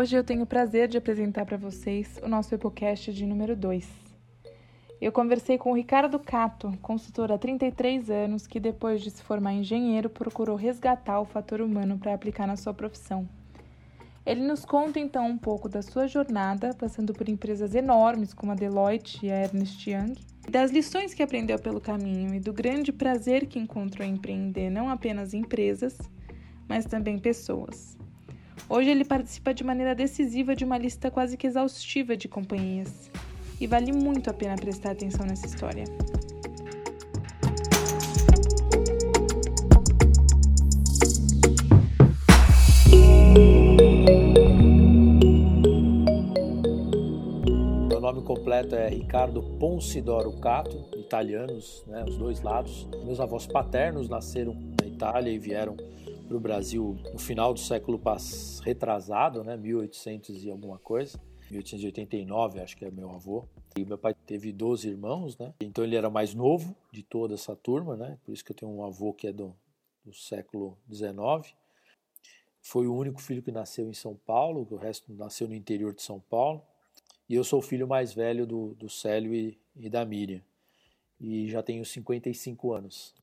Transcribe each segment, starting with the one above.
Hoje eu tenho o prazer de apresentar para vocês o nosso EpoCast de número 2. Eu conversei com o Ricardo Cato, consultor há 33 anos, que depois de se formar engenheiro procurou resgatar o fator humano para aplicar na sua profissão. Ele nos conta então um pouco da sua jornada, passando por empresas enormes como a Deloitte e a Ernst Young, das lições que aprendeu pelo caminho e do grande prazer que encontrou em empreender não apenas empresas, mas também pessoas. Hoje ele participa de maneira decisiva de uma lista quase que exaustiva de companhias, e vale muito a pena prestar atenção nessa história. nome completo é Ricardo Poncidoro Cato, italianos, né, os dois lados. Meus avós paternos nasceram na Itália e vieram para o Brasil no final do século retrasado, né, 1800 e alguma coisa. 1889, acho que é meu avô. E meu pai teve 12 irmãos, né? Então ele era mais novo de toda essa turma, né? Por isso que eu tenho um avô que é do, do século 19. Foi o único filho que nasceu em São Paulo, o resto nasceu no interior de São Paulo. E eu sou o filho mais velho do, do Célio e, e da Miriam. E já tenho 55 anos.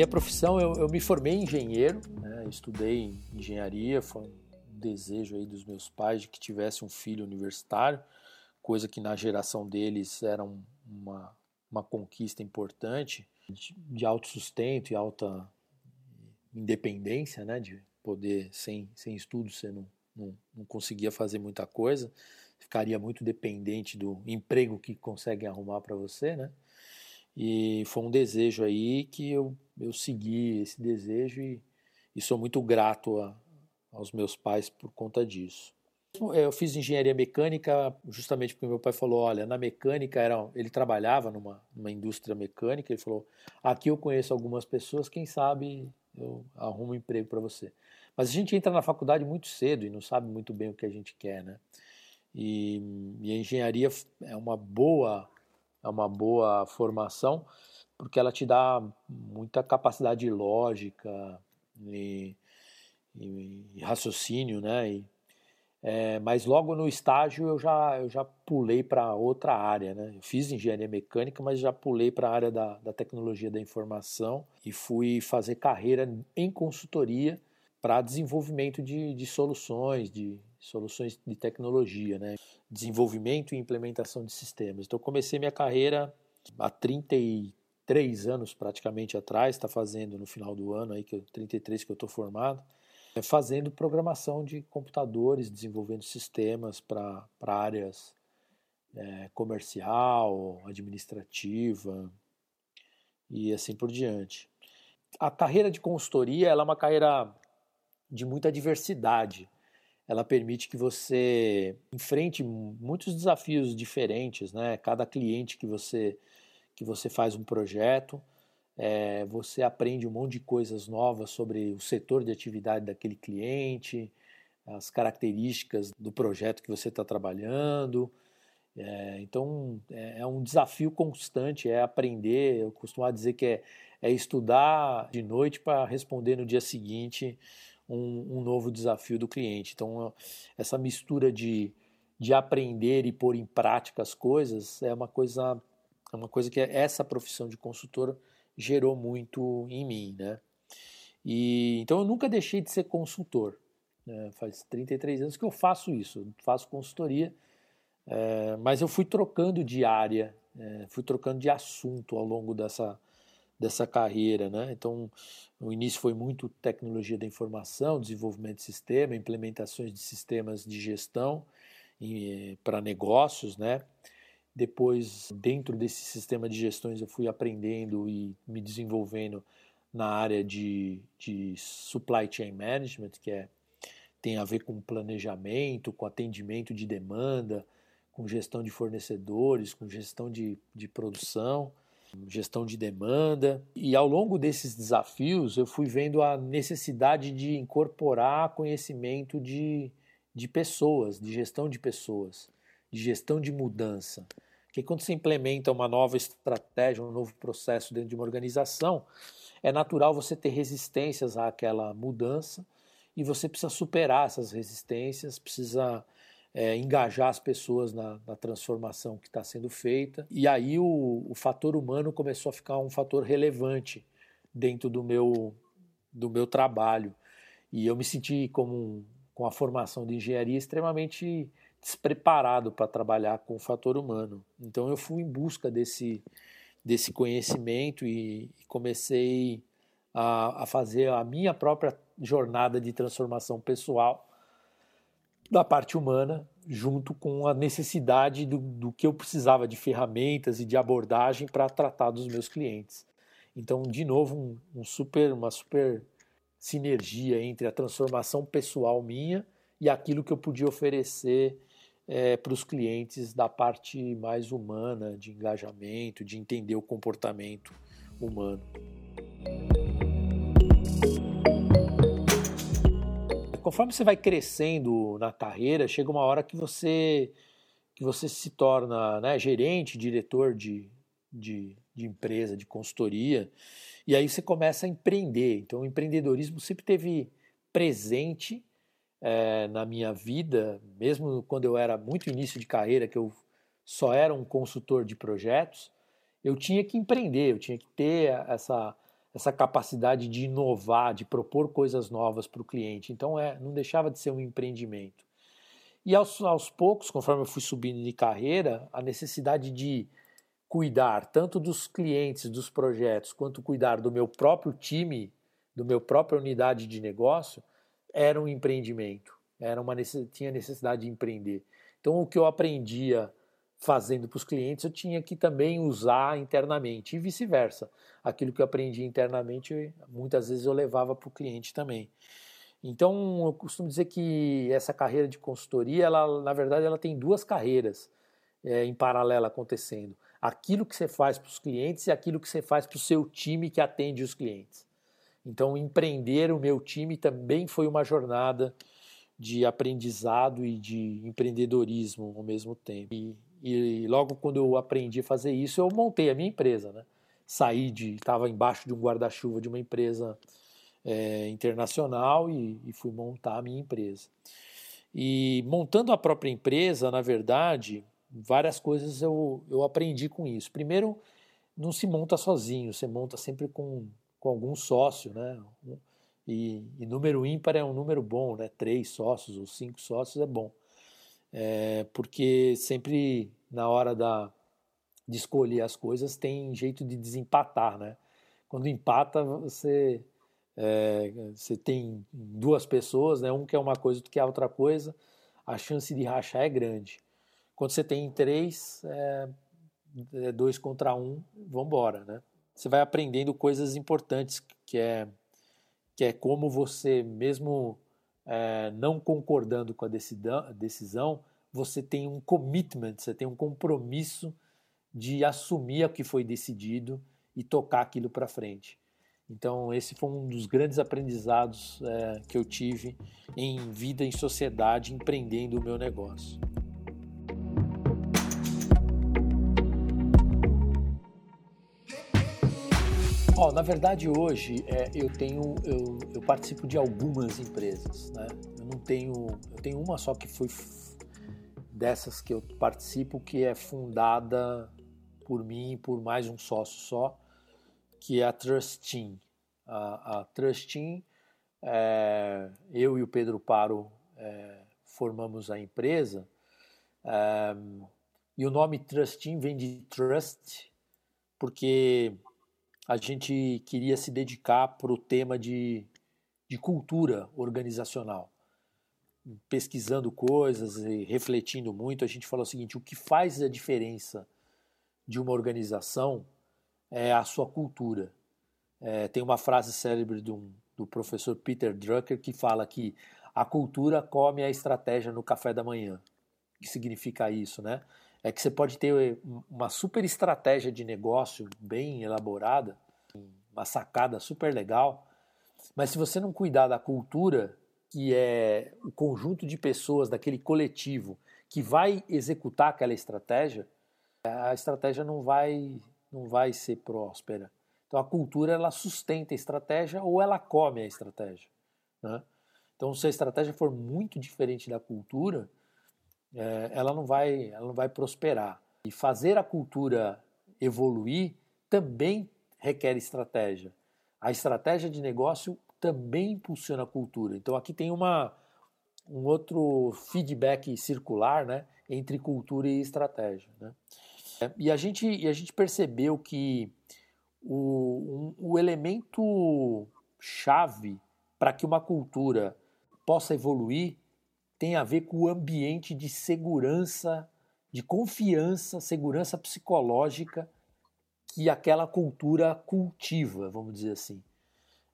Minha profissão, eu, eu, me formei engenheiro, né, estudei engenharia, foi um desejo aí dos meus pais de que tivesse um filho universitário, coisa que na geração deles era um, uma, uma conquista importante de, de autossustento e alta independência, né, de poder, sem, sem estudo, você não, não, não conseguia fazer muita coisa, ficaria muito dependente do emprego que conseguem arrumar para você, né? E foi um desejo aí que eu, eu segui esse desejo e, e sou muito grato a, aos meus pais por conta disso. É, eu fiz engenharia mecânica justamente porque meu pai falou, olha, na mecânica era, ele trabalhava numa, numa indústria mecânica, ele falou, aqui eu conheço algumas pessoas, quem sabe eu arrumo um emprego para você. Mas a gente entra na faculdade muito cedo e não sabe muito bem o que a gente quer, né? E, e a engenharia é uma boa é uma boa formação porque ela te dá muita capacidade lógica e, e, e raciocínio, né? E, é, mas logo no estágio eu já, eu já pulei para outra área, né? Eu fiz engenharia mecânica, mas já pulei para a área da, da tecnologia da informação e fui fazer carreira em consultoria para desenvolvimento de, de soluções, de soluções de tecnologia, né? Desenvolvimento e implementação de sistemas. Então comecei minha carreira há 33 anos praticamente atrás, está fazendo no final do ano aí que eu 33 que eu estou formado é fazendo programação de computadores, desenvolvendo sistemas para áreas é, comercial, administrativa e assim por diante. A carreira de consultoria ela é uma carreira de muita diversidade. Ela permite que você enfrente muitos desafios diferentes, né? Cada cliente que você que você faz um projeto, é, você aprende um monte de coisas novas sobre o setor de atividade daquele cliente, as características do projeto que você está trabalhando. É, então é, é, um desafio constante, é aprender. Eu costumo dizer que é, é estudar de noite para responder no dia seguinte um, um, novo desafio do cliente. Então essa mistura de, de aprender e pôr em prática as coisas é uma coisa é uma coisa que essa profissão de consultor gerou muito em mim, né? E, então eu nunca deixei de ser consultor. Né? Faz 33 anos que eu faço isso, faço consultoria, é, mas eu fui trocando de área, é, fui trocando de assunto ao longo dessa, dessa carreira. Né? Então, no início foi muito tecnologia da informação, desenvolvimento de sistema, implementações de sistemas de gestão para negócios, né? Depois, dentro desse sistema de gestões, eu fui aprendendo e me desenvolvendo na área de, de supply chain management, que é, tem a ver com planejamento, com atendimento de demanda, com gestão de fornecedores, com gestão de, de produção, gestão de demanda. E ao longo desses desafios, eu fui vendo a necessidade de incorporar conhecimento de, de pessoas, de gestão de pessoas de gestão de mudança. Porque quando você implementa uma nova estratégia, um novo processo dentro de uma organização, é natural você ter resistências àquela mudança e você precisa superar essas resistências, precisa é, engajar as pessoas na, na transformação que está sendo feita. E aí o, o, fator humano começou a ficar um fator relevante dentro do meu, do meu trabalho. E eu me senti como com a formação de engenharia extremamente despreparado para trabalhar com o fator humano. Então eu fui em busca desse, desse conhecimento e comecei a, a fazer a minha própria jornada de transformação pessoal da parte humana, junto com a necessidade do, do que eu precisava de ferramentas e de abordagem para tratar dos meus clientes. Então, de novo, um, um super, uma super sinergia entre a transformação pessoal minha e aquilo que eu podia oferecer é, para os clientes da parte mais humana, de engajamento, de entender o comportamento humano. Conforme você vai crescendo na carreira, chega uma hora que você que você se torna né, gerente, diretor de, de, de empresa, de consultoria, e aí você começa a empreender. Então, o empreendedorismo sempre teve presente é, na minha vida, mesmo quando eu era muito início de carreira, que eu só era um consultor de projetos, eu tinha que empreender, eu tinha que ter essa, essa capacidade de inovar, de propor coisas novas para o cliente. Então, é, não deixava de ser um empreendimento. E aos, aos poucos, conforme eu fui subindo de carreira, a necessidade de cuidar tanto dos clientes, dos projetos, quanto cuidar do meu próprio time, do meu própria unidade de negócio, era um empreendimento, era uma tinha necessidade de empreender. Então o que eu aprendia fazendo para os clientes eu tinha que também usar internamente e vice-versa. Aquilo que eu aprendi internamente muitas vezes eu levava para o cliente também. Então eu costumo dizer que essa carreira de consultoria, ela na verdade ela tem duas carreiras é, em paralelo acontecendo. Aquilo que você faz para os clientes e aquilo que você faz para o seu time que atende os clientes. Então, empreender o meu time também foi uma jornada de aprendizado e de empreendedorismo ao mesmo tempo. E, e logo quando eu aprendi a fazer isso, eu montei a minha empresa. Né? Saí de. estava embaixo de um guarda-chuva de uma empresa é, internacional e, e fui montar a minha empresa. E montando a própria empresa, na verdade, várias coisas eu, eu aprendi com isso. Primeiro, não se monta sozinho, você monta sempre com com algum sócio, né? E, e, número ímpar é um número bom, né? Três sócios ou cinco sócios é bom, é, porque sempre na hora da, de escolher as coisas tem jeito de desempatar, né? Quando empata você é, você tem duas pessoas, né? Um quer uma coisa, outro quer outra coisa, a chance de rachar é grande. Quando você tem três, é, é dois contra um, vamos embora, né? Você vai aprendendo coisas importantes, que é, que é como você, mesmo é, não concordando com a decisão, você tem um commitment, você tem um compromisso de assumir o que foi decidido e tocar aquilo para frente. Então, esse foi um dos grandes aprendizados é, que eu tive em vida em sociedade, empreendendo o meu negócio. Oh, na verdade, hoje é, eu tenho, eu, eu, participo de algumas empresas, né? Eu não tenho, eu tenho uma só que foi dessas que eu participo que é fundada por mim e por mais um sócio só, que é a Trust Team. A, a Trust Team, é, eu e o Pedro Paro é, formamos a empresa é, e o nome Trust Team vem de Trust porque a gente queria se dedicar para o tema de, de cultura organizacional. Pesquisando coisas e refletindo muito, a gente falou o seguinte: o que faz a diferença de uma organização é a sua cultura. É, tem uma frase célebre do, do professor Peter Drucker que fala que a cultura come a estratégia no café da manhã. O que significa isso, né? É que você pode ter uma super estratégia de negócio bem elaborada, uma sacada super legal, mas se você não cuidar da cultura, que é o conjunto de pessoas daquele coletivo que vai executar aquela estratégia, a estratégia não vai, não vai ser próspera. Então a cultura ela sustenta a estratégia ou ela come a estratégia. Né? Então se a estratégia for muito diferente da cultura, é, ela, não vai, ela não vai prosperar. E fazer a cultura evoluir também requer estratégia. A estratégia de negócio também impulsiona a cultura. Então aqui tem uma, um outro feedback circular né, entre cultura e estratégia. Né? E, a gente, e a gente percebeu que o, um, o elemento chave para que uma cultura possa evoluir tem a ver com o ambiente de segurança, de confiança, segurança psicológica que aquela cultura cultiva, vamos dizer assim.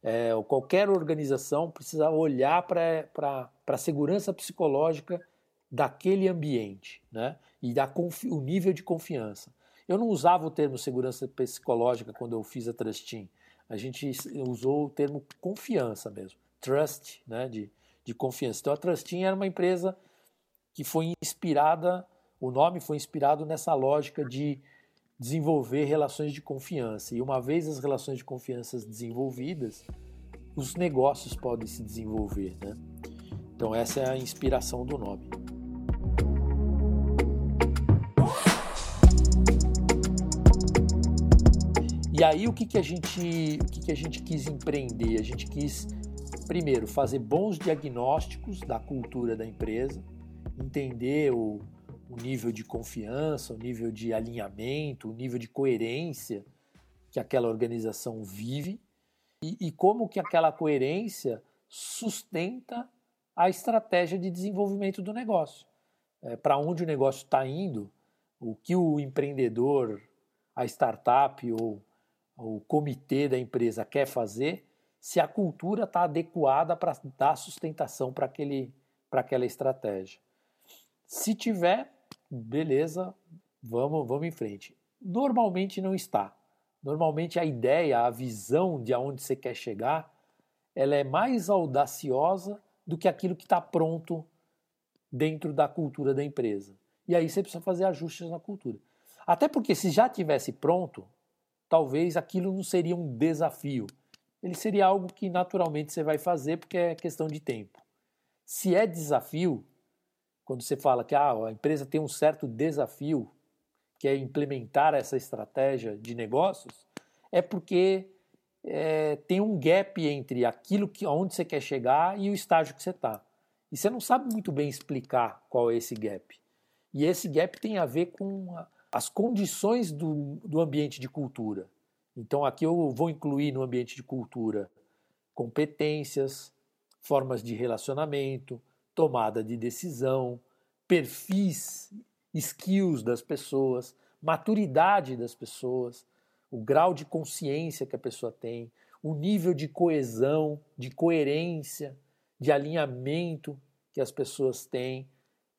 É, qualquer organização precisa olhar para a segurança psicológica daquele ambiente né? e da o nível de confiança. Eu não usava o termo segurança psicológica quando eu fiz a Trust Team. A gente usou o termo confiança mesmo. Trust, né, de, de confiança. Então a Trust Team era uma empresa que foi inspirada, o nome foi inspirado nessa lógica de desenvolver relações de confiança. E uma vez as relações de confiança desenvolvidas, os negócios podem se desenvolver. Né? Então essa é a inspiração do nome. E aí o que, que, a, gente, o que, que a gente quis empreender? A gente quis, primeiro, fazer bons diagnósticos da cultura da empresa, entender o, o nível de confiança, o nível de alinhamento, o nível de coerência que aquela organização vive e, e como que aquela coerência sustenta a estratégia de desenvolvimento do negócio. É, Para onde o negócio está indo, o que o empreendedor, a startup ou o comitê da empresa quer fazer, se a cultura está adequada para dar sustentação para aquela estratégia. Se tiver, beleza, vamos, vamos em frente. Normalmente não está. Normalmente a ideia, a visão de aonde você quer chegar, ela é mais audaciosa do que aquilo que está pronto dentro da cultura da empresa. E aí você precisa fazer ajustes na cultura. Até porque se já tivesse pronto, talvez aquilo não seria um desafio. Ele seria algo que naturalmente você vai fazer porque é questão de tempo. Se é desafio, quando você fala que ah, a empresa tem um certo desafio, que é implementar essa estratégia de negócios, é porque é, tem um gap entre aquilo que onde você quer chegar e o estágio que você está. E você não sabe muito bem explicar qual é esse gap. E esse gap tem a ver com a, as condições do, do ambiente de cultura. Então aqui eu vou incluir no ambiente de cultura competências, formas de relacionamento, tomada de decisão, perfis, skills das pessoas, maturidade das pessoas, o grau de consciência que a pessoa tem, o nível de coesão, de coerência, de alinhamento que as pessoas têm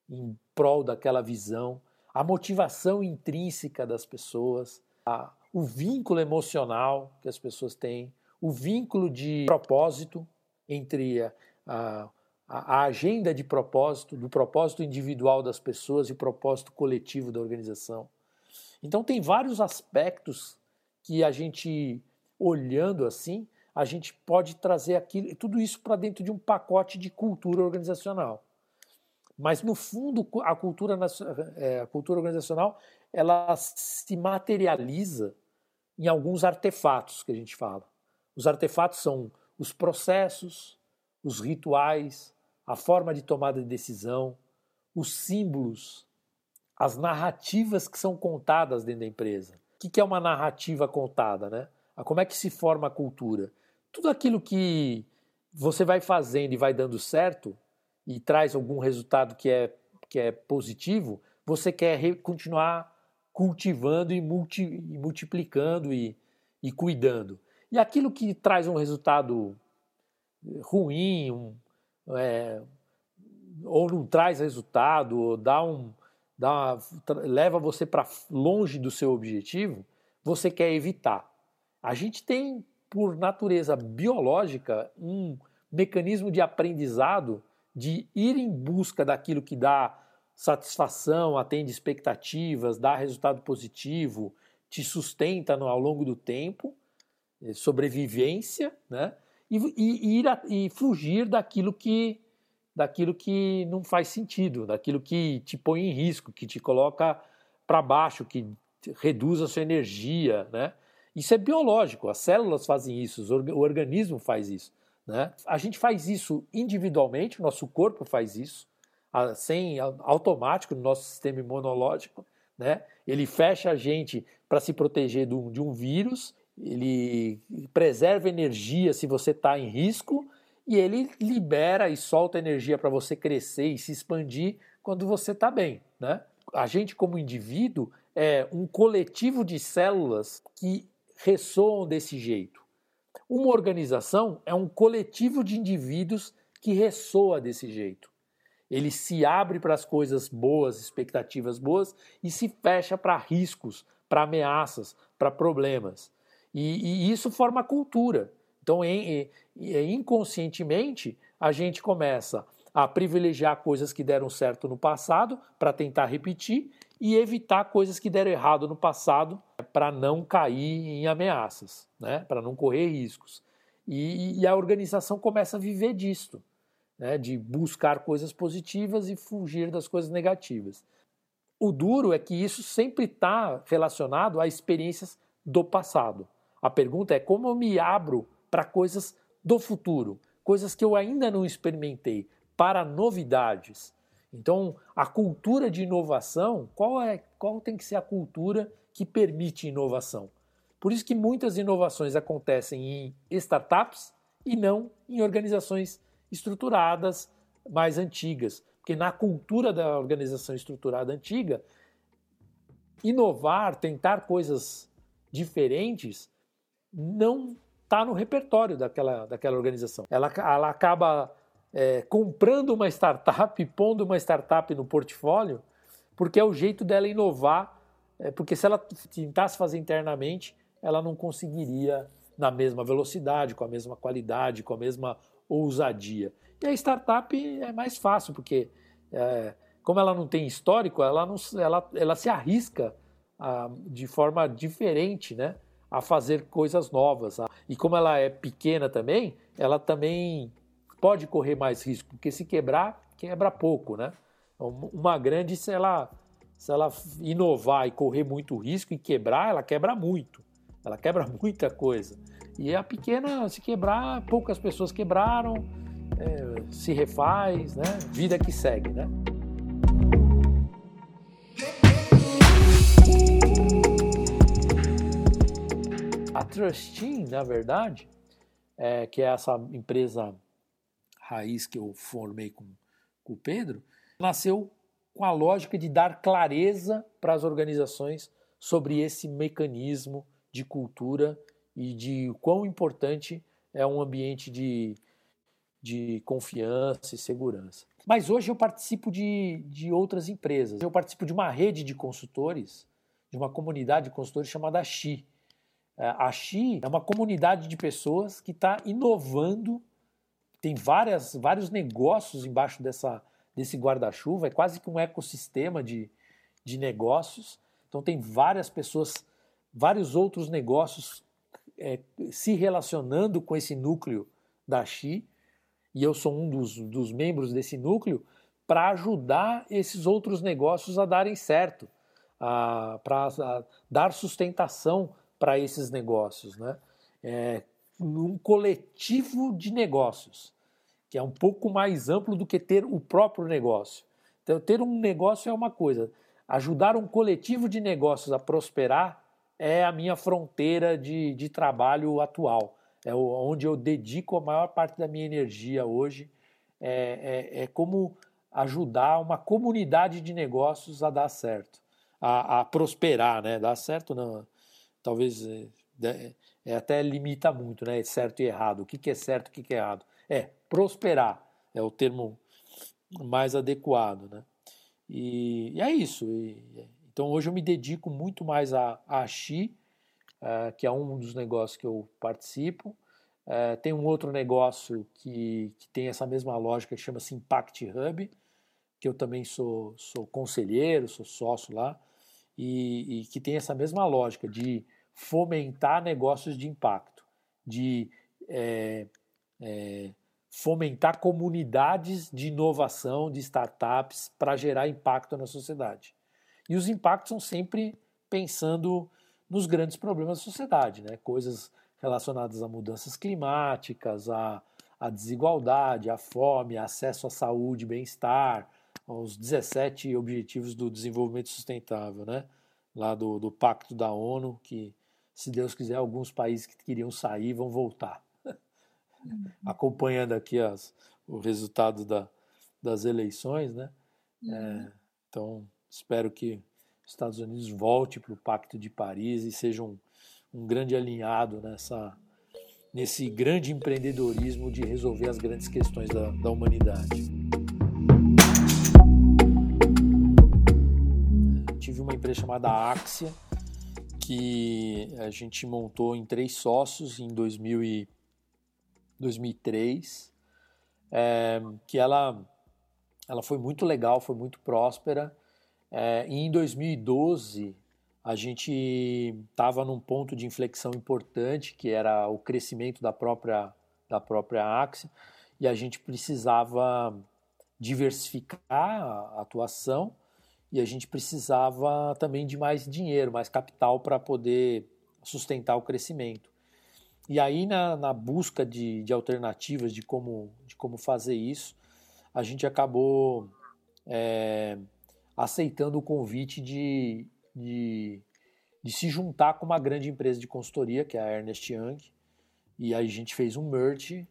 em prol daquela visão a motivação intrínseca das pessoas, a, o vínculo emocional que as pessoas têm, o vínculo de propósito entre a, a, a agenda de propósito, do propósito individual das pessoas e o propósito coletivo da organização. Então, tem vários aspectos que a gente, olhando assim, a gente pode trazer aquilo, tudo isso para dentro de um pacote de cultura organizacional. Mas, no fundo, a cultura, é, a cultura organizacional ela se materializa em alguns artefatos que a gente fala. Os artefatos são os processos, os rituais, a forma de tomada de decisão, os símbolos, as narrativas que são contadas dentro da empresa. O que é uma narrativa contada? Né? Como é que se forma a cultura? Tudo aquilo que você vai fazendo e vai dando certo e traz algum resultado que é, que é positivo, você quer continuar cultivando e, multi, e multiplicando e, e cuidando. E aquilo que traz um resultado ruim, um, é, ou não traz resultado, ou dá um, dá uma, leva você para longe do seu objetivo, você quer evitar. A gente tem, por natureza biológica, um mecanismo de aprendizado de ir em busca daquilo que dá satisfação, atende expectativas, dá resultado positivo, te sustenta no, ao longo do tempo, eh, sobrevivência, né? E, e, ir a, e fugir daquilo que daquilo que não faz sentido, daquilo que te põe em risco, que te coloca para baixo, que reduz a sua energia, né? Isso é biológico, as células fazem isso, o organismo faz isso. Né? A gente faz isso individualmente, o nosso corpo faz isso, sem automático no nosso sistema imunológico. Né? Ele fecha a gente para se proteger do, de um vírus, ele preserva energia se você está em risco e ele libera e solta energia para você crescer e se expandir quando você está bem. Né? A gente, como indivíduo, é um coletivo de células que ressoam desse jeito. Uma organização é um coletivo de indivíduos que ressoa desse jeito. Ele se abre para as coisas boas, expectativas boas, e se fecha para riscos, para ameaças, para problemas. E, e, isso forma cultura. Então, em, em, inconscientemente, a gente começa a privilegiar coisas que deram certo no passado para tentar repetir e evitar coisas que deram errado no passado para não cair em ameaças, né? para não correr riscos. E, e, a organização começa a viver disto, né? de buscar coisas positivas e fugir das coisas negativas. O duro é que isso sempre está relacionado a experiências do passado. A pergunta é como eu me abro para coisas do futuro, coisas que eu ainda não experimentei, para novidades. Então, a cultura de inovação, qual, é, qual tem que ser a cultura que permite inovação? Por isso que muitas inovações acontecem em startups e não em organizações estruturadas mais antigas. Porque na cultura da organização estruturada antiga, inovar, tentar coisas diferentes, não está no repertório daquela, daquela organização. Ela, ela acaba é, comprando uma startup, pondo uma startup no portfólio, porque é o jeito dela inovar, é, porque se ela tentasse fazer internamente, ela não conseguiria na mesma velocidade, com a mesma qualidade, com a mesma ousadia. E a startup é mais fácil, porque é, como ela não tem histórico, ela, não, ela, ela se arrisca a, de forma diferente né, a fazer coisas novas. E como ela é pequena também, ela também pode correr mais risco, porque se quebrar, quebra pouco, né? Uma grande, se ela, se ela inovar e correr muito risco e quebrar, ela quebra muito. Ela quebra muita coisa. E a pequena, se quebrar, poucas pessoas quebraram, é, se refaz, né? Vida que segue, né? A Trustin, na verdade, é, que é essa empresa raiz que eu formei com, com o Pedro, nasceu com a lógica de dar clareza para as organizações sobre esse mecanismo de cultura e de quão importante é um ambiente de, de confiança e segurança. Mas hoje eu participo de, de outras empresas. Eu participo de uma rede de consultores, de uma comunidade de consultores chamada XI. É, a XI é uma comunidade de pessoas que está inovando tem várias, vários negócios embaixo dessa, desse guarda-chuva, é quase que um ecossistema de, de negócios. Então tem várias pessoas, vários outros negócios é, se relacionando com esse núcleo da Xi, e eu sou um dos, dos membros desse núcleo, para ajudar esses outros negócios a darem certo, para dar sustentação para esses negócios. Né? É, um coletivo de negócios, que é um pouco mais amplo do que ter o próprio negócio. Então, ter um negócio é uma coisa, ajudar um coletivo de negócios a prosperar é a minha fronteira de, de trabalho atual. É onde eu dedico a maior parte da minha energia hoje. É, é, é como ajudar uma comunidade de negócios a dar certo, a, a prosperar, né? Dar certo não, talvez é, é, até limita muito, né? Certo e errado. O que, que é certo, o que, que é errado? É prosperar é o termo mais adequado, né? E, e é isso. E, então hoje eu me dedico muito mais a, a Xi, uh, que é um dos negócios que eu participo. Uh, tem um outro negócio que, que tem essa mesma lógica que chama-se Impact Hub, que eu também sou, sou conselheiro, sou sócio lá, e, e que tem essa mesma lógica de fomentar negócios de impacto, de é, é, fomentar comunidades de inovação, de startups, para gerar impacto na sociedade. E os impactos são sempre pensando nos grandes problemas da sociedade, né? coisas relacionadas a mudanças climáticas, a, a desigualdade, a fome, acesso à saúde, bem-estar, aos 17 Objetivos do Desenvolvimento Sustentável, né? lá do, do Pacto da ONU, que, se Deus quiser, alguns países que queriam sair vão voltar. Uhum. Acompanhando aqui as, o resultado da, das eleições, né? Uhum. É, então, espero que os Estados Unidos volte para o Pacto de Paris e seja um, um grande alinhado nessa, nesse grande empreendedorismo de resolver as grandes questões da, da humanidade. tive uma empresa chamada Axia, que a gente montou em três sócios em 2000 e 2003, é, que ela, ela foi muito legal, foi muito próspera. É, e em 2012 a gente estava num ponto de inflexão importante, que era o crescimento da própria, da própria Axia, e a gente precisava diversificar a atuação e a gente precisava também de mais dinheiro, mais capital para poder sustentar o crescimento. E aí, na, na busca de, de, alternativas de como, de como fazer isso, a gente acabou é, aceitando o convite de, de, de, se juntar com uma grande empresa de consultoria, que é a Ernest Young. E aí a gente fez um merge,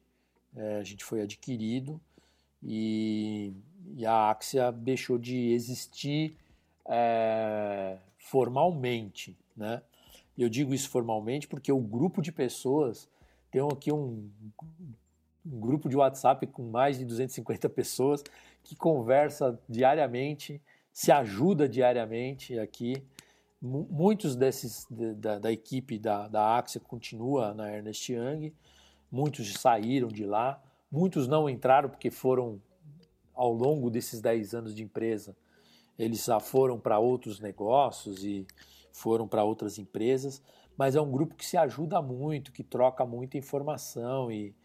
é, a gente foi adquirido e e a Axia deixou de existir é, formalmente, né? Eu digo isso formalmente porque o grupo de pessoas tem aqui um, um grupo de WhatsApp com mais de 250 pessoas que conversa diariamente, se ajuda diariamente aqui. Muitos desses da, da equipe da, da Axia continua na Ernest Young, muitos saíram de lá, muitos não entraram porque foram ao longo desses 10 anos de empresa, eles já foram para outros negócios e foram para outras empresas, mas é um grupo que se ajuda muito, que troca muita informação e,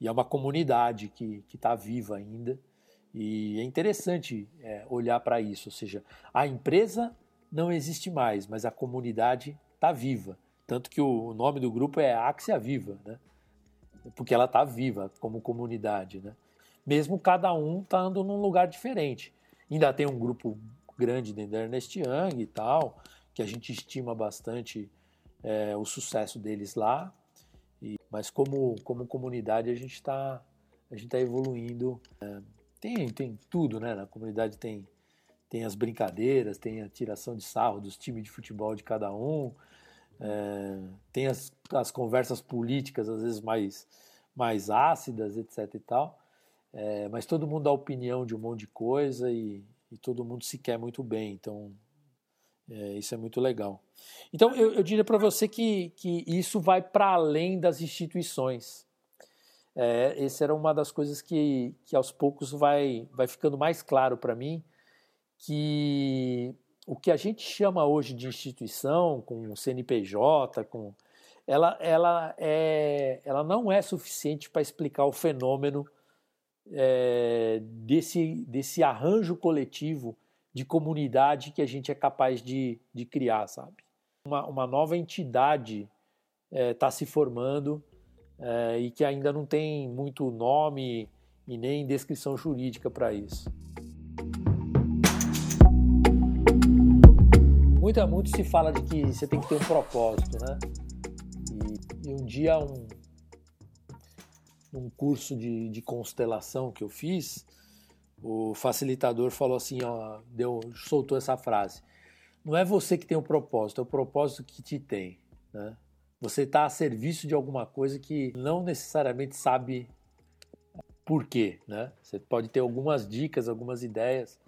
e é uma comunidade que está viva ainda. E é interessante é, olhar para isso, ou seja, a empresa não existe mais, mas a comunidade está viva. Tanto que o nome do grupo é Axia Viva, né? porque ela está viva como comunidade. Né? mesmo cada um estando num lugar diferente. Ainda tem um grupo grande dentro da Ernest Young e tal, que a gente estima bastante é, o sucesso deles lá. E, mas como, como comunidade a gente está tá evoluindo. É, tem, tem tudo, né? Na comunidade tem, tem as brincadeiras, tem a tiração de sarro dos times de futebol de cada um, é, tem as, as conversas políticas às vezes mais, mais ácidas, etc e tal. É, mas todo mundo dá opinião de um monte de coisa e, e todo mundo se quer muito bem, então é, isso é muito legal. Então eu, eu diria para você que, que isso vai para além das instituições. É, essa era uma das coisas que, que aos poucos vai, vai ficando mais claro para mim que o que a gente chama hoje de instituição, com CNPJ, com ela, ela, é, ela não é suficiente para explicar o fenômeno é, desse, desse arranjo coletivo de comunidade que a gente é capaz de, de criar, sabe? Uma, uma nova entidade está é, tá se formando é, e que ainda não tem muito nome e nem descrição jurídica para isso. Muito, muito se fala de que você tem que ter um propósito, né? E, e um dia um, num curso de, de constelação que eu fiz, o facilitador falou assim, ó, deu, soltou essa frase: não é você que tem o um propósito, é o propósito que te tem. Né? Você está a serviço de alguma coisa que não necessariamente sabe por quê. Né? Você pode ter algumas dicas, algumas ideias,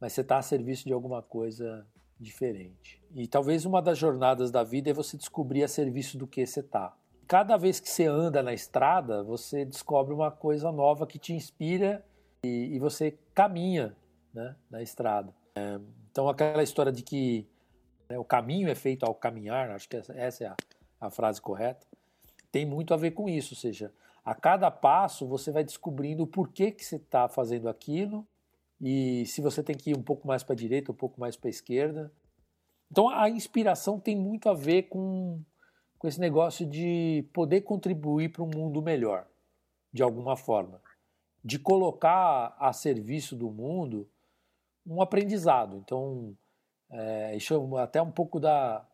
mas você está a serviço de alguma coisa diferente. E talvez uma das jornadas da vida é você descobrir a serviço do que você está cada vez que você anda na estrada, você descobre uma coisa nova que te inspira e, e você caminha né, na estrada. É, então aquela história de que né, o caminho é feito ao caminhar, acho que essa é a, a frase correta, tem muito a ver com isso, ou seja, a cada passo você vai descobrindo o porquê que você está fazendo aquilo e se você tem que ir um pouco mais para a direita, um pouco mais para a esquerda. Então a inspiração tem muito a ver com, com esse negócio de poder contribuir para um mundo melhor, de alguma forma. De colocar a serviço do mundo um aprendizado. Então, é, isso é até um pouco da,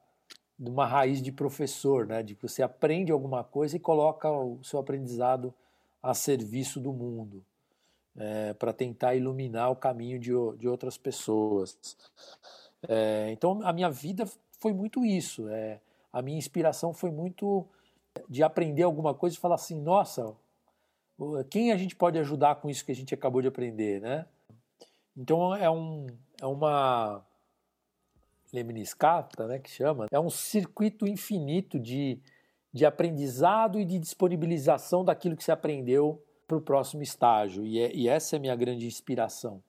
de uma raiz de professor, né? de que você aprende alguma coisa e coloca o seu aprendizado a serviço do mundo, é, para tentar iluminar o caminho de, de outras pessoas. É, então, a minha vida foi muito isso. É, a minha inspiração foi muito de aprender alguma coisa e falar assim: nossa, quem a gente pode ajudar com isso que a gente acabou de aprender, né? Então é, um, é uma lemniscata, né, que chama, é um circuito infinito de, de aprendizado e de disponibilização daquilo que você aprendeu para o próximo estágio. E, é, e essa é a minha grande inspiração.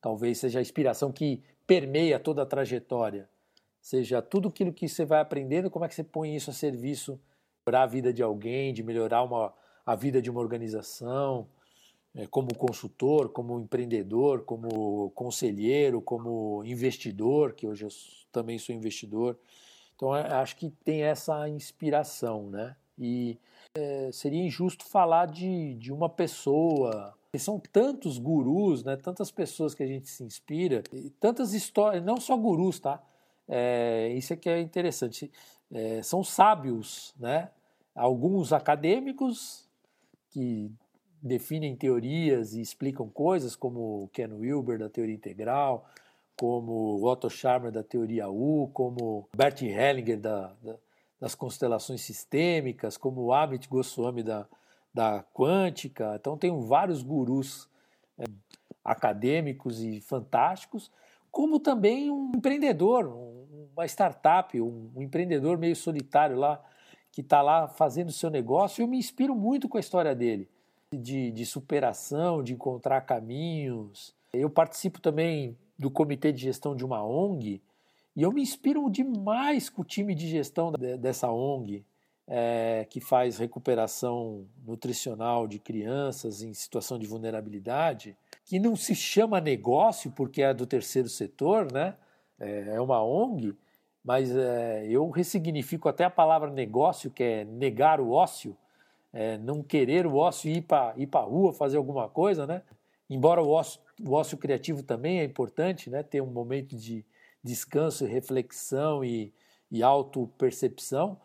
Talvez seja a inspiração que permeia toda a trajetória. Seja tudo aquilo que você vai aprendendo, como é que você põe isso a serviço para a vida de alguém, de melhorar uma, a vida de uma organização, como consultor, como empreendedor, como conselheiro, como investidor, que hoje eu também sou investidor. Então acho que tem essa inspiração, né? E é, seria injusto falar de, de uma pessoa. São tantos gurus, né? Tantas pessoas que a gente se inspira, tantas histórias, não só gurus, tá? É, isso é que é interessante. É, são sábios, né? Alguns acadêmicos que definem teorias e explicam coisas, como Ken Wilber da teoria integral, como Otto Scharmer da teoria U, como Bert Hellinger da, da, das constelações sistêmicas, como Amit Goswami da, da quântica. Então tem vários gurus é, acadêmicos e fantásticos, como também um empreendedor, um, uma startup, um, um empreendedor meio solitário lá, que está lá fazendo o seu negócio. Eu me inspiro muito com a história dele de, de superação, de encontrar caminhos. Eu participo também do comitê de gestão de uma ONG e eu me inspiro demais com o time de gestão dessa ONG, é, que faz recuperação nutricional de crianças em situação de vulnerabilidade, que não se chama negócio porque é do terceiro setor, né? É, é uma ONG, mas é, eu ressignifico até a palavra negócio, que é negar o ócio, é, não querer o ócio ir para ir a rua fazer alguma coisa, né? Embora o ócio, o ócio criativo também é importante, né? Ter um momento de descanso, reflexão e, e auto-percepção,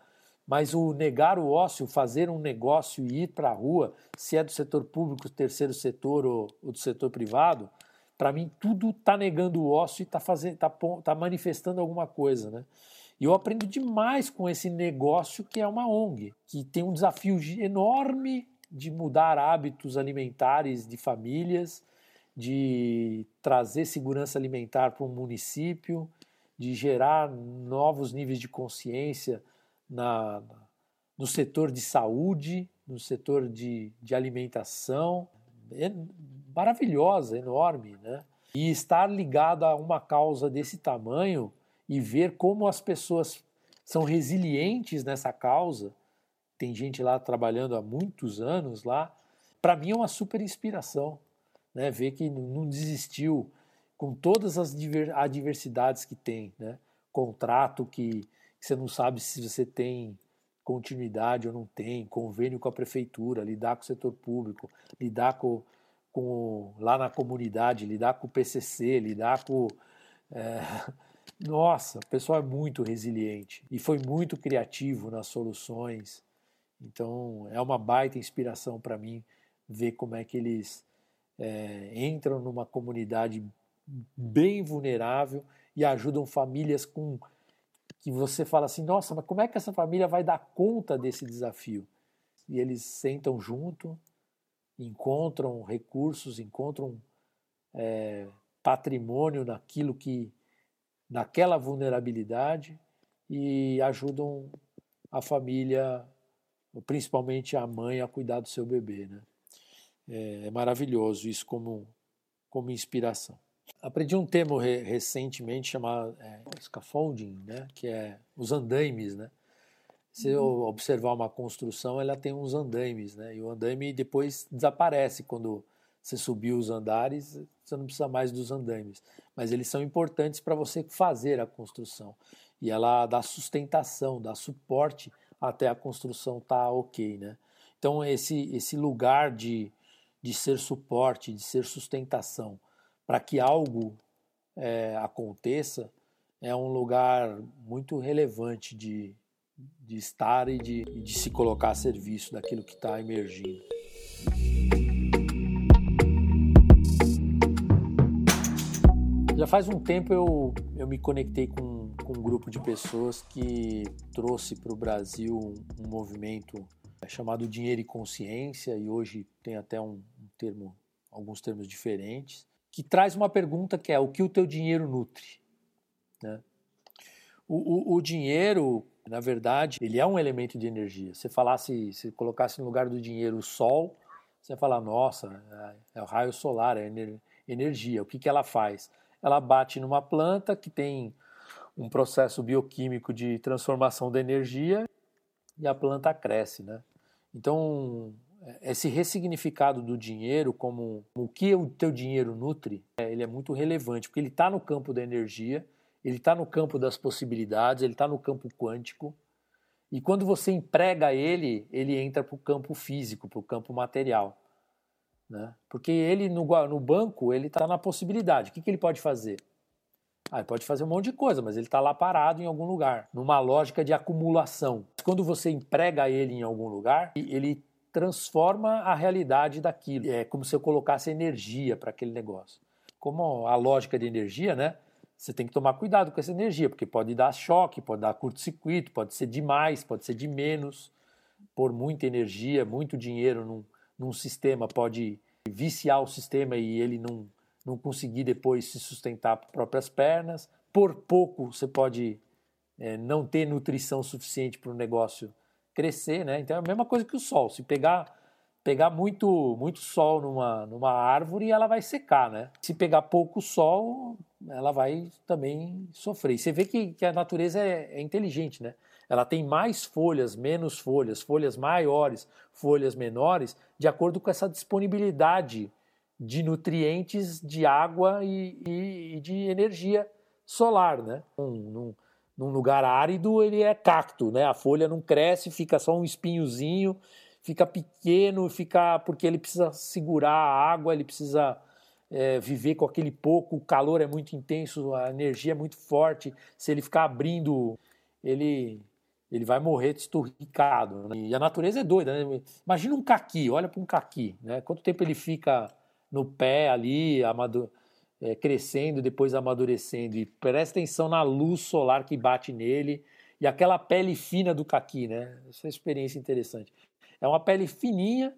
mas o negar o ócio, fazer um negócio e ir para a rua, se é do setor público, terceiro setor ou, ou do setor privado, para mim tudo está negando o ócio e está tá, tá manifestando alguma coisa, né? E eu aprendo demais com esse negócio que é uma ONG, que tem um desafio enorme de mudar hábitos alimentares de famílias, de trazer segurança alimentar para um município, de gerar novos níveis de consciência na, no setor de saúde, no setor de, de alimentação. É maravilhosa, enorme, né? E estar ligado a uma causa desse tamanho e ver como as pessoas são resilientes nessa causa. Tem gente lá trabalhando há muitos anos lá. Para mim é uma super inspiração, né? Ver que não desistiu com todas as adversidades que tem, né? Contrato que, você não sabe se você tem continuidade ou não tem, convênio com a prefeitura, lidar com o setor público, lidar com, com lá na comunidade, lidar com o PCC, lidar com é, nossa, o pessoal é muito resiliente e foi muito criativo nas soluções. Então é uma baita inspiração para mim ver como é que eles é, entram numa comunidade bem vulnerável e ajudam famílias com que você fala assim, nossa, mas como é que essa família vai dar conta desse desafio? E eles sentam junto, encontram recursos, encontram é, patrimônio naquilo que naquela vulnerabilidade e ajudam a família, principalmente a mãe, a cuidar do seu bebê. Né? É, é maravilhoso isso como, como inspiração. aprendi um termo re recentemente chamado é, scaffolding, né? que é os andaimes. Né? Se eu uhum. observar uma construção, ela tem uns andaimes, né? e o andaime depois desaparece quando você subiu os andares, você não precisa mais dos andaimes. Mas eles são importantes para você fazer a construção. E ela dá sustentação, dá suporte até a construção estar tá ok. Né? Então, esse, esse lugar de, de ser suporte, de ser sustentação, para que algo é, aconteça, é um lugar muito relevante de, de estar e de, de se colocar a serviço daquilo que está emergindo. Já faz um tempo eu, eu me conectei com, com um grupo de pessoas que trouxe para o Brasil um, um movimento chamado Dinheiro e Consciência, e hoje tem até um, um termo, alguns termos diferentes, que traz uma pergunta que é o que o teu dinheiro nutre? Né? O, o, o, dinheiro, na verdade, ele é um elemento de energia. Se falasse, se colocasse no lugar do dinheiro o sol, você ia falar, nossa, é, é o raio solar, é energia. O que, que ela faz? Ela bate numa planta que tem um processo bioquímico de transformação da energia e a planta cresce, né? Então, esse ressignificado do dinheiro como o que o teu dinheiro nutre, é, ele é muito relevante, porque ele está no campo da energia, ele está no campo das possibilidades, ele está no campo quântico, e quando você emprega ele, ele entra para o campo físico, para o campo material. Né? Porque ele no, no banco, ele está na possibilidade. O que, que ele pode fazer? Ah, ele pode fazer um monte de coisa, mas ele está lá parado em algum lugar, numa lógica de acumulação. Quando você emprega ele em algum lugar, ele transforma a realidade daquilo. É como se eu colocasse energia para aquele negócio. Como a lógica de energia, né? Você tem que tomar cuidado com essa energia, porque pode dar choque, pode dar curto-circuito, pode ser demais, pode ser de menos. Por muita energia, muito dinheiro num, num sistema pode viciar o sistema e ele não, não conseguir depois se sustentar por próprias pernas. Por pouco você pode é, não ter nutrição suficiente para o negócio crescer, né? Então é a mesma coisa que o sol. Se pegar pegar muito muito sol numa, numa árvore, ela vai secar, né? Se pegar pouco sol, ela vai também sofrer. E você vê que, que a natureza é, é inteligente, né? Ela tem mais folhas, menos folhas, folhas maiores, folhas menores, de acordo com essa disponibilidade de nutrientes, de água e, e, e de energia solar, né? Um, um, num lugar árido, ele é cacto, né? A folha não cresce, fica só um espinhozinho, fica pequeno, fica porque ele precisa segurar a água, ele precisa é, viver com aquele pouco, o calor é muito intenso, a energia é muito forte. Se ele ficar abrindo, ele ele vai morrer desturricado. Né? E a natureza é doida, né? Imagina um caqui, olha para um caqui, né? Quanto tempo ele fica no pé ali, é, crescendo, depois amadurecendo. E presta atenção na luz solar que bate nele e aquela pele fina do caqui, né? Essa é experiência interessante. É uma pele fininha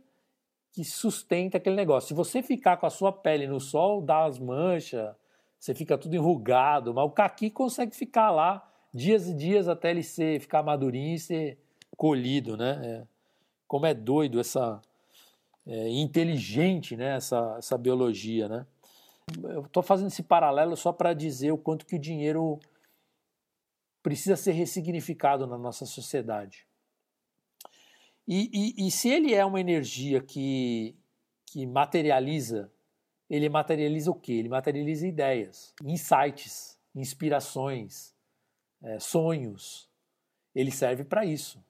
que sustenta aquele negócio. Se você ficar com a sua pele no sol, dá as manchas, você fica tudo enrugado, mas o caqui consegue ficar lá dias e dias até ele ser, ficar madurinho e ser colhido, né? É, como é doido essa é, inteligente, né? Essa, essa biologia, né? eu estou fazendo esse paralelo só para dizer o quanto que o dinheiro precisa ser ressignificado na nossa sociedade. E, e, e, se ele é uma energia que, que materializa, ele materializa o quê? Ele materializa ideias, insights, inspirações, é, sonhos. Ele serve para isso.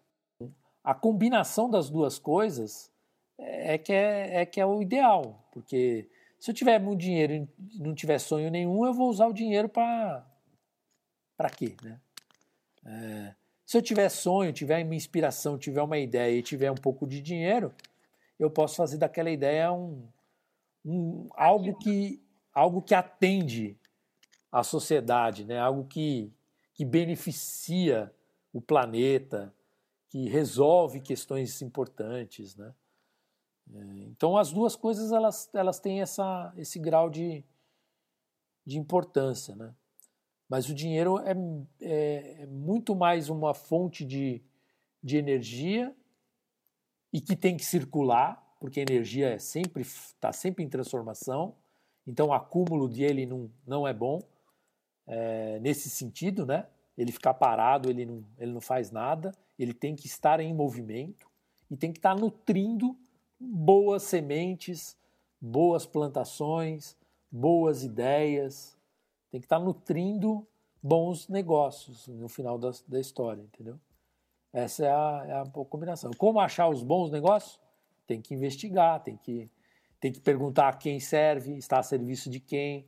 A combinação das duas coisas é que é, é que é o ideal, porque se eu tiver muito dinheiro e não tiver sonho nenhum, eu vou usar o dinheiro para para quê, né? É, se eu tiver sonho, tiver uma inspiração, tiver uma ideia e tiver um pouco de dinheiro, eu posso fazer daquela ideia um, um algo que algo que atende a sociedade, né? Algo que que beneficia o planeta, que resolve questões importantes, né? É, então as duas coisas elas, elas têm essa, esse grau de, de importância, né? Mas o dinheiro é, é, é muito mais uma fonte de, de energia e que tem que circular, porque a energia é sempre está sempre em transformação Então o acúmulo dele não, não é bom é, nesse sentido, né? Ele ficar parado, ele não, ele não faz nada, ele tem que estar em movimento e tem que estar nutrindo boas sementes, boas plantações, boas ideias, tem que estar nutrindo bons negócios no final da, da história, entendeu? Essa é a, é a combinação. Como achar os bons negócios? Tem que investigar, tem que, tem que perguntar a quem serve, está a serviço de quem.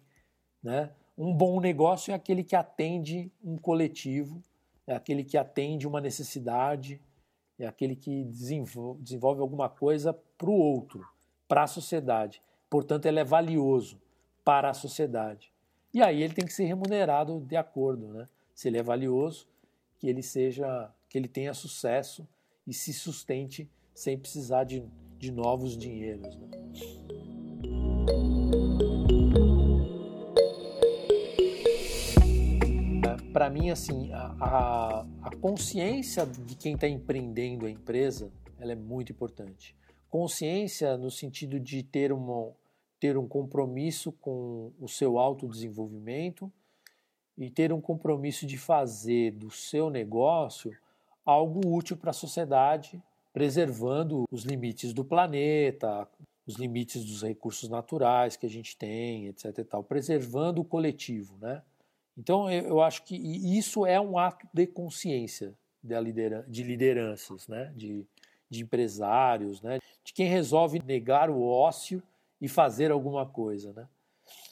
Né? Um bom negócio é aquele que atende um coletivo, é aquele que atende uma necessidade, é aquele que desenvolve, desenvolve alguma coisa para o outro, para a sociedade. Portanto, ele é valioso para a sociedade. E aí ele tem que ser remunerado de acordo, né? Se ele é valioso, que ele seja, que ele tenha sucesso e se sustente sem precisar de, de novos dinheiros. Né? Para mim, assim, a, a, consciência de quem está empreendendo a empresa, ela é muito importante. Consciência no sentido de ter uma, ter um compromisso com o seu autodesenvolvimento e ter um compromisso de fazer do seu negócio algo útil para a sociedade, preservando os limites do planeta, os limites dos recursos naturais que a gente tem, etc. E tal, preservando o coletivo, né? Então eu acho que isso é um ato de consciência de lideranças, né? de, de empresários, né? de quem resolve negar o ócio e fazer alguma coisa, né?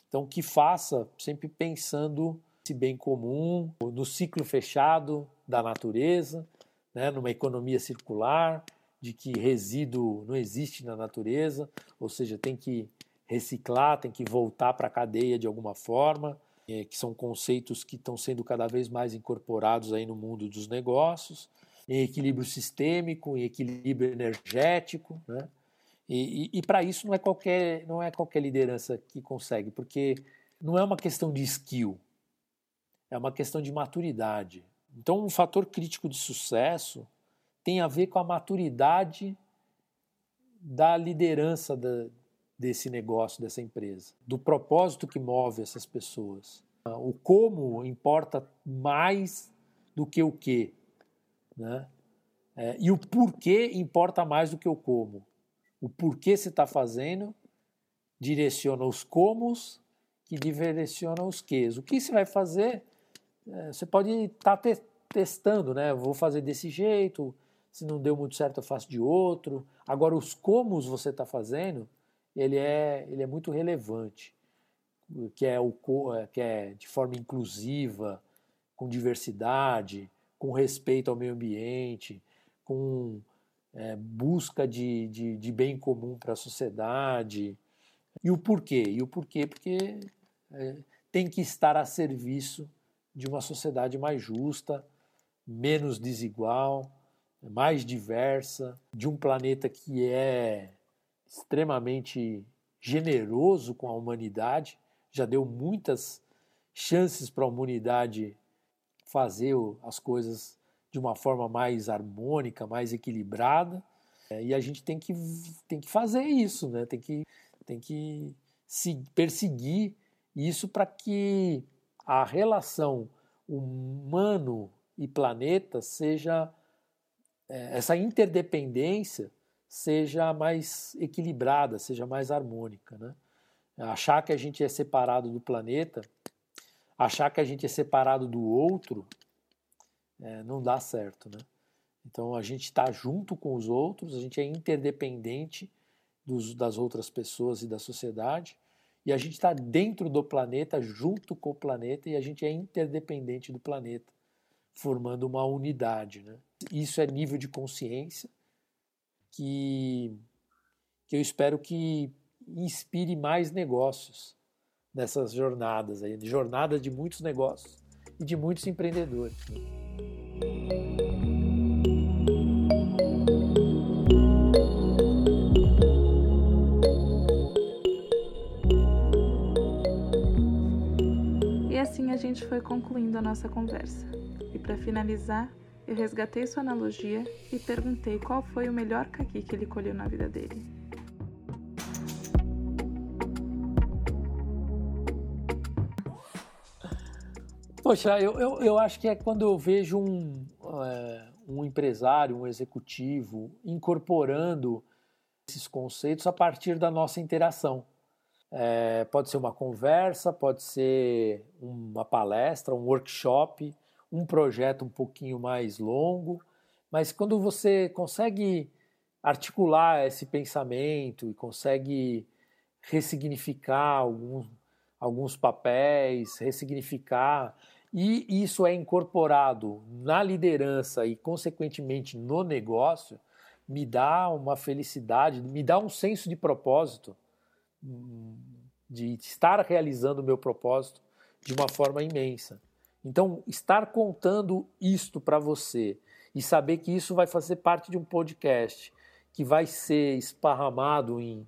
Então que faça sempre pensando esse bem comum, no ciclo fechado da natureza, né, numa economia circular, de que resíduo não existe na natureza, ou seja, tem que reciclar, tem que voltar para a cadeia de alguma forma, é, que são conceitos que estão sendo cada vez mais incorporados aí no mundo dos negócios, em equilíbrio sistêmico, em equilíbrio energético, né? E, e, e para isso não é, qualquer, não é qualquer liderança que consegue, porque não é uma questão de skill, é uma questão de maturidade. Então, um fator crítico de sucesso tem a ver com a maturidade da liderança da, desse negócio, dessa empresa, do propósito que move essas pessoas. O como importa mais do que o que, né? É, e o porquê importa mais do que o como o porquê você está fazendo, direciona os comos, que direciona os quês. O que você vai fazer, é, você pode estar tá te testando, né? Vou fazer desse jeito, se não deu muito certo eu faço de outro. Agora, os comos você está fazendo, ele é, ele é muito relevante, que é, o, que é de forma inclusiva, com diversidade, com respeito ao meio ambiente, com é, busca de, de, de, bem comum para a sociedade. E o porquê? E o porquê? Porque é, tem que estar a serviço de uma sociedade mais justa, menos desigual, mais diversa, de um planeta que é extremamente generoso com a humanidade, já deu muitas chances para a humanidade fazer as coisas de uma forma mais harmônica, mais equilibrada. É, e a gente tem que, tem que fazer isso, né? tem que, tem que se perseguir isso para que a relação humano e planeta seja é, essa interdependência seja mais equilibrada, seja mais harmônica, né? Achar que a gente é separado do planeta, achar que a gente é separado do outro, é, não dá certo, né? Então a gente está junto com os outros, a gente é interdependente dos, das outras pessoas e da sociedade, e a gente está dentro do planeta, junto com o planeta, e a gente é interdependente do planeta, formando uma unidade. Né? Isso é nível de consciência que, que eu espero que inspire mais negócios nessas jornadas aí, jornada de muitos negócios e de muitos empreendedores. E assim a gente foi concluindo a nossa conversa. E para finalizar, eu resgatei sua analogia e perguntei qual foi o melhor caqui que ele colheu na vida dele. Poxa, eu, eu, eu acho que é quando eu vejo um, é, um empresário, um executivo incorporando esses conceitos a partir da nossa interação. É, pode ser uma conversa, pode ser uma palestra, um workshop um projeto um pouquinho mais longo, mas quando você consegue articular esse pensamento e consegue ressignificar alguns, alguns papéis, ressignificar, e isso é incorporado na liderança e, consequentemente, no negócio, me dá uma felicidade, me dá um senso de propósito, de estar realizando o meu propósito de uma forma imensa. Então, estar contando isto para você e saber que isso vai fazer parte de um podcast que vai ser esparramado em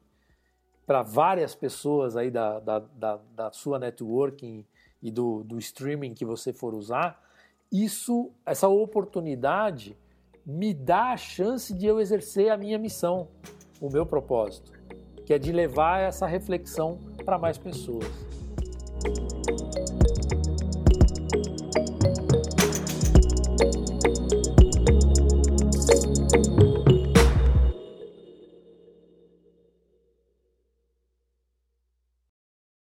para várias pessoas aí da, da, da, da, sua networking e do, do streaming que você for usar, isso, essa oportunidade me dá a chance de eu exercer a minha missão, o meu propósito, que é de levar essa reflexão para mais pessoas.